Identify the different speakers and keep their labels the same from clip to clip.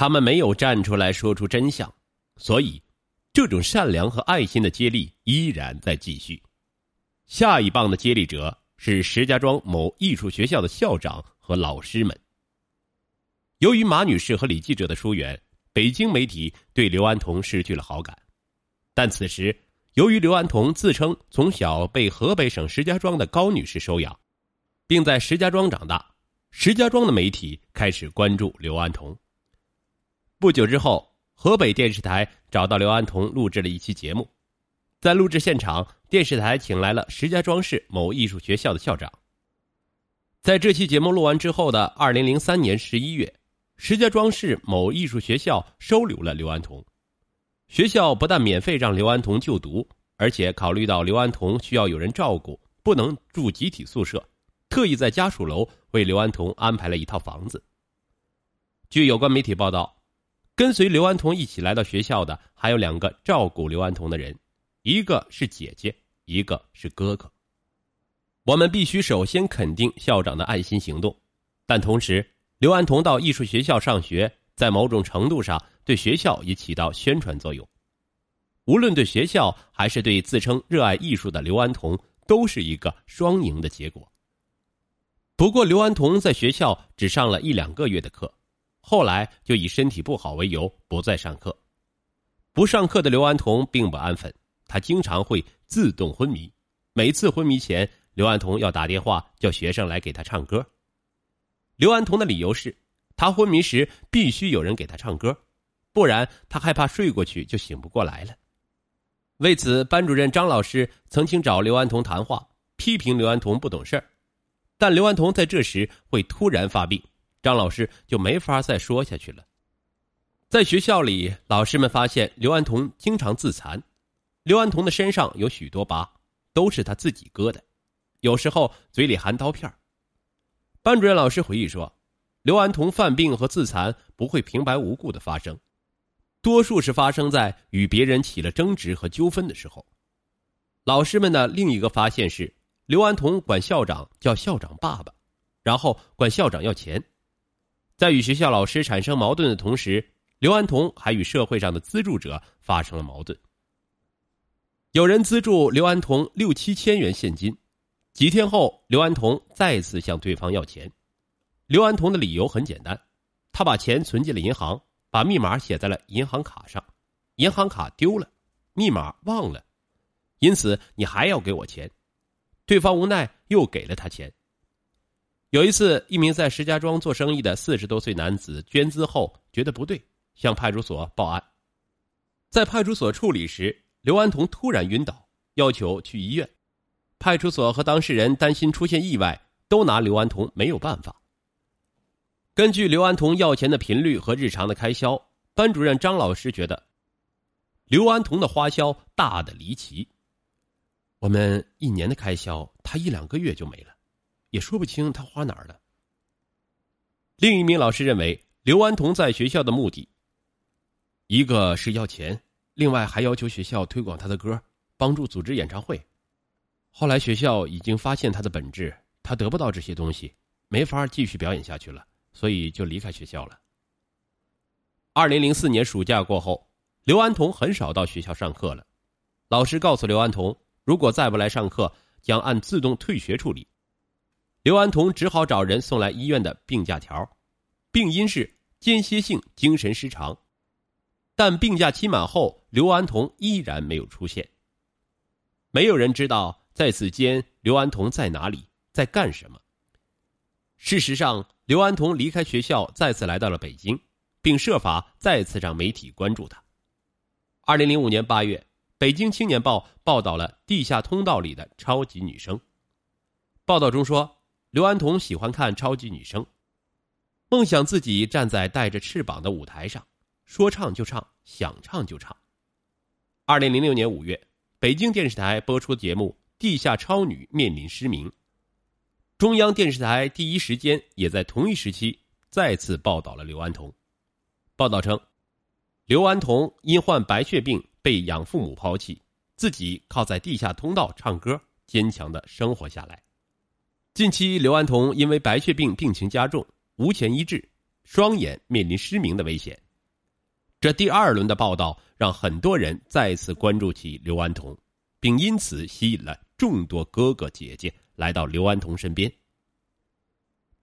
Speaker 1: 他们没有站出来说出真相，所以这种善良和爱心的接力依然在继续。下一棒的接力者是石家庄某艺术学校的校长和老师们。由于马女士和李记者的疏远，北京媒体对刘安彤失去了好感。但此时，由于刘安彤自称从小被河北省石家庄的高女士收养，并在石家庄长大，石家庄的媒体开始关注刘安彤。不久之后，河北电视台找到刘安彤录制了一期节目，在录制现场，电视台请来了石家庄市某艺术学校的校长。在这期节目录完之后的二零零三年十一月。石家庄市某艺术学校收留了刘安彤，学校不但免费让刘安彤就读，而且考虑到刘安彤需要有人照顾，不能住集体宿舍，特意在家属楼为刘安彤安排了一套房子。据有关媒体报道，跟随刘安彤一起来到学校的还有两个照顾刘安彤的人，一个是姐姐，一个是哥哥。我们必须首先肯定校长的爱心行动，但同时。刘安彤到艺术学校上学，在某种程度上对学校也起到宣传作用。无论对学校还是对自称热爱艺术的刘安彤，都是一个双赢的结果。不过，刘安彤在学校只上了一两个月的课，后来就以身体不好为由不再上课。不上课的刘安彤并不安分，他经常会自动昏迷。每次昏迷前，刘安彤要打电话叫学生来给他唱歌。刘安彤的理由是，他昏迷时必须有人给他唱歌，不然他害怕睡过去就醒不过来了。为此，班主任张老师曾经找刘安彤谈话，批评刘安彤不懂事儿。但刘安彤在这时会突然发病，张老师就没法再说下去了。在学校里，老师们发现刘安彤经常自残，刘安彤的身上有许多疤，都是他自己割的，有时候嘴里含刀片班主任老师回忆说：“刘安彤犯病和自残不会平白无故的发生，多数是发生在与别人起了争执和纠纷的时候。”老师们的另一个发现是，刘安彤管校长叫校长爸爸，然后管校长要钱。在与学校老师产生矛盾的同时，刘安彤还与社会上的资助者发生了矛盾。有人资助刘安彤六七千元现金。几天后，刘安彤再次向对方要钱。刘安彤的理由很简单，他把钱存进了银行，把密码写在了银行卡上，银行卡丢了，密码忘了，因此你还要给我钱。对方无奈又给了他钱。有一次，一名在石家庄做生意的四十多岁男子捐资后觉得不对，向派出所报案。在派出所处理时，刘安彤突然晕倒，要求去医院。派出所和当事人担心出现意外，都拿刘安彤没有办法。根据刘安彤要钱的频率和日常的开销，班主任张老师觉得，刘安彤的花销大的离奇。我们一年的开销，他一两个月就没了，也说不清他花哪儿了。另一名老师认为，刘安彤在学校的目的，一个是要钱，另外还要求学校推广他的歌，帮助组织演唱会。后来学校已经发现他的本质，他得不到这些东西，没法继续表演下去了，所以就离开学校了。二零零四年暑假过后，刘安彤很少到学校上课了。老师告诉刘安彤，如果再不来上课，将按自动退学处理。刘安彤只好找人送来医院的病假条，病因是间歇性精神失常。但病假期满后，刘安彤依然没有出现。没有人知道。在此间，刘安彤在哪里，在干什么？事实上，刘安彤离开学校，再次来到了北京，并设法再次让媒体关注他。二零零五年八月，《北京青年报》报道了地下通道里的超级女声。报道中说，刘安彤喜欢看超级女声，梦想自己站在带着翅膀的舞台上，说唱就唱，想唱就唱。二零零六年五月，北京电视台播出节目。地下超女面临失明，中央电视台第一时间也在同一时期再次报道了刘安彤。报道称，刘安彤因患白血病被养父母抛弃，自己靠在地下通道唱歌，坚强的生活下来。近期，刘安彤因为白血病病情加重，无钱医治，双眼面临失明的危险，这第二轮的报道让很多人再次关注起刘安彤，并因此吸引了众多哥哥姐姐来到刘安彤身边。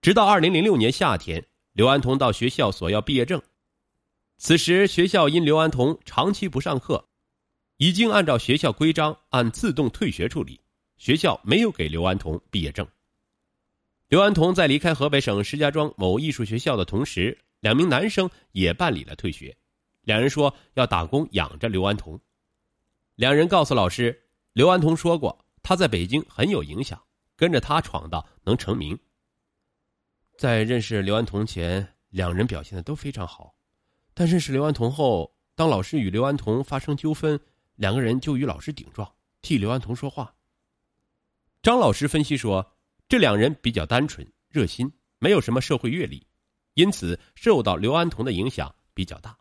Speaker 1: 直到二零零六年夏天，刘安彤到学校索要毕业证，此时学校因刘安彤长期不上课，已经按照学校规章按自动退学处理，学校没有给刘安彤毕业证。刘安彤在离开河北省石家庄某艺术学校的同时，两名男生也办理了退学。两人说要打工养着刘安彤。两人告诉老师，刘安彤说过他在北京很有影响，跟着他闯荡能成名。在认识刘安彤前，两人表现的都非常好，但认识刘安彤后，当老师与刘安彤发生纠纷，两个人就与老师顶撞，替刘安彤说话。张老师分析说。这两人比较单纯、热心，没有什么社会阅历，因此受到刘安彤的影响比较大。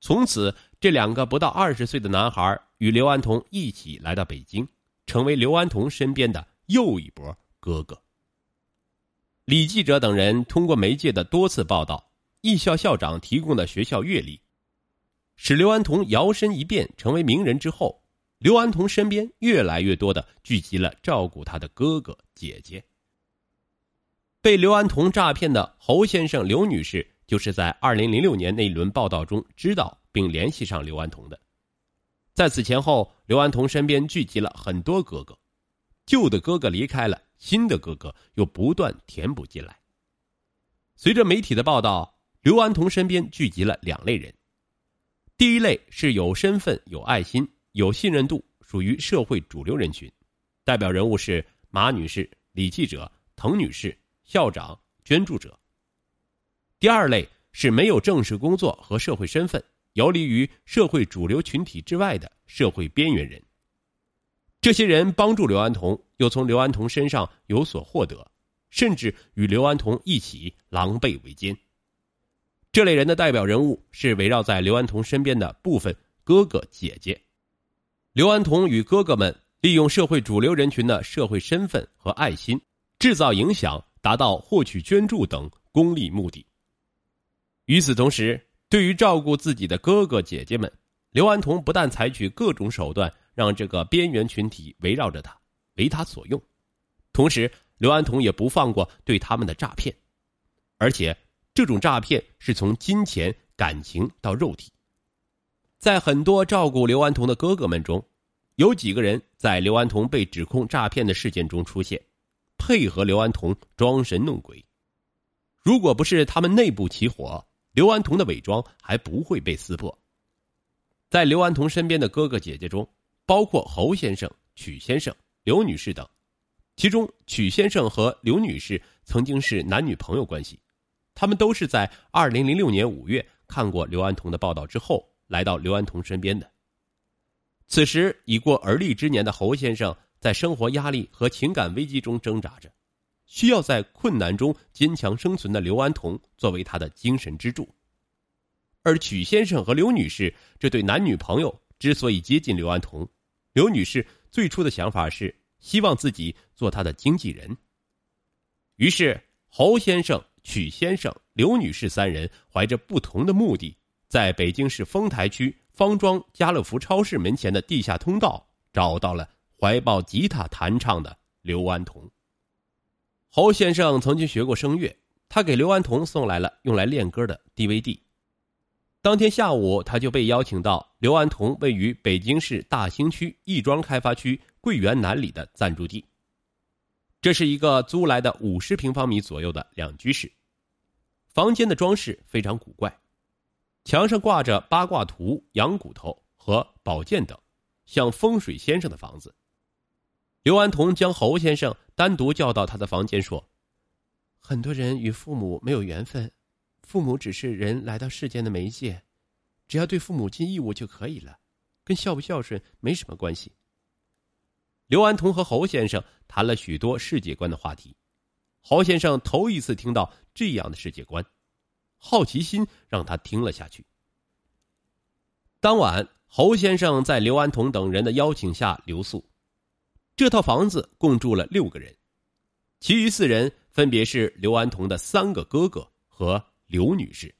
Speaker 1: 从此，这两个不到二十岁的男孩与刘安彤一起来到北京，成为刘安彤身边的又一波哥哥。李记者等人通过媒介的多次报道，艺校校长提供的学校阅历，使刘安彤摇身一变成为名人之后。刘安彤身边越来越多的聚集了照顾他的哥哥姐姐。被刘安彤诈骗的侯先生、刘女士，就是在二零零六年那一轮报道中知道并联系上刘安彤的。在此前后，刘安彤身边聚集了很多哥哥，旧的哥哥离开了，新的哥哥又不断填补进来。随着媒体的报道，刘安彤身边聚集了两类人，第一类是有身份、有爱心。有信任度，属于社会主流人群，代表人物是马女士、李记者、滕女士、校长、捐助者。第二类是没有正式工作和社会身份，游离于社会主流群体之外的社会边缘人。这些人帮助刘安彤，又从刘安彤身上有所获得，甚至与刘安彤一起狼狈为奸。这类人的代表人物是围绕在刘安彤身边的部分哥哥姐姐。刘安彤与哥哥们利用社会主流人群的社会身份和爱心，制造影响，达到获取捐助等功利目的。与此同时，对于照顾自己的哥哥姐姐们，刘安彤不但采取各种手段让这个边缘群体围绕着他，为他所用，同时，刘安彤也不放过对他们的诈骗，而且这种诈骗是从金钱、感情到肉体。在很多照顾刘安彤的哥哥们中，有几个人在刘安彤被指控诈骗的事件中出现，配合刘安彤装神弄鬼。如果不是他们内部起火，刘安彤的伪装还不会被撕破。在刘安彤身边的哥哥姐姐中，包括侯先生、曲先生、刘女士等，其中曲先生和刘女士曾经是男女朋友关系，他们都是在二零零六年五月看过刘安彤的报道之后。来到刘安彤身边的。此时已过而立之年的侯先生，在生活压力和情感危机中挣扎着，需要在困难中坚强生存的刘安彤作为他的精神支柱。而曲先生和刘女士这对男女朋友之所以接近刘安彤，刘女士最初的想法是希望自己做他的经纪人。于是，侯先生、曲先生、刘女士三人怀着不同的目的。在北京市丰台区方庄家乐福超市门前的地下通道，找到了怀抱吉他弹唱的刘安彤。侯先生曾经学过声乐，他给刘安彤送来了用来练歌的 DVD。当天下午，他就被邀请到刘安彤位于北京市大兴区亦庄开发区桂园南里的暂住地。这是一个租来的五十平方米左右的两居室，房间的装饰非常古怪。墙上挂着八卦图、羊骨头和宝剑等，像风水先生的房子。刘安彤将侯先生单独叫到他的房间，说：“很多人与父母没有缘分，父母只是人来到世间的媒介，只要对父母尽义务就可以了，跟孝不孝顺没什么关系。”刘安彤和侯先生谈了许多世界观的话题，侯先生头一次听到这样的世界观。好奇心让他听了下去。当晚，侯先生在刘安同等人的邀请下留宿。这套房子共住了六个人，其余四人分别是刘安同的三个哥哥和刘女士。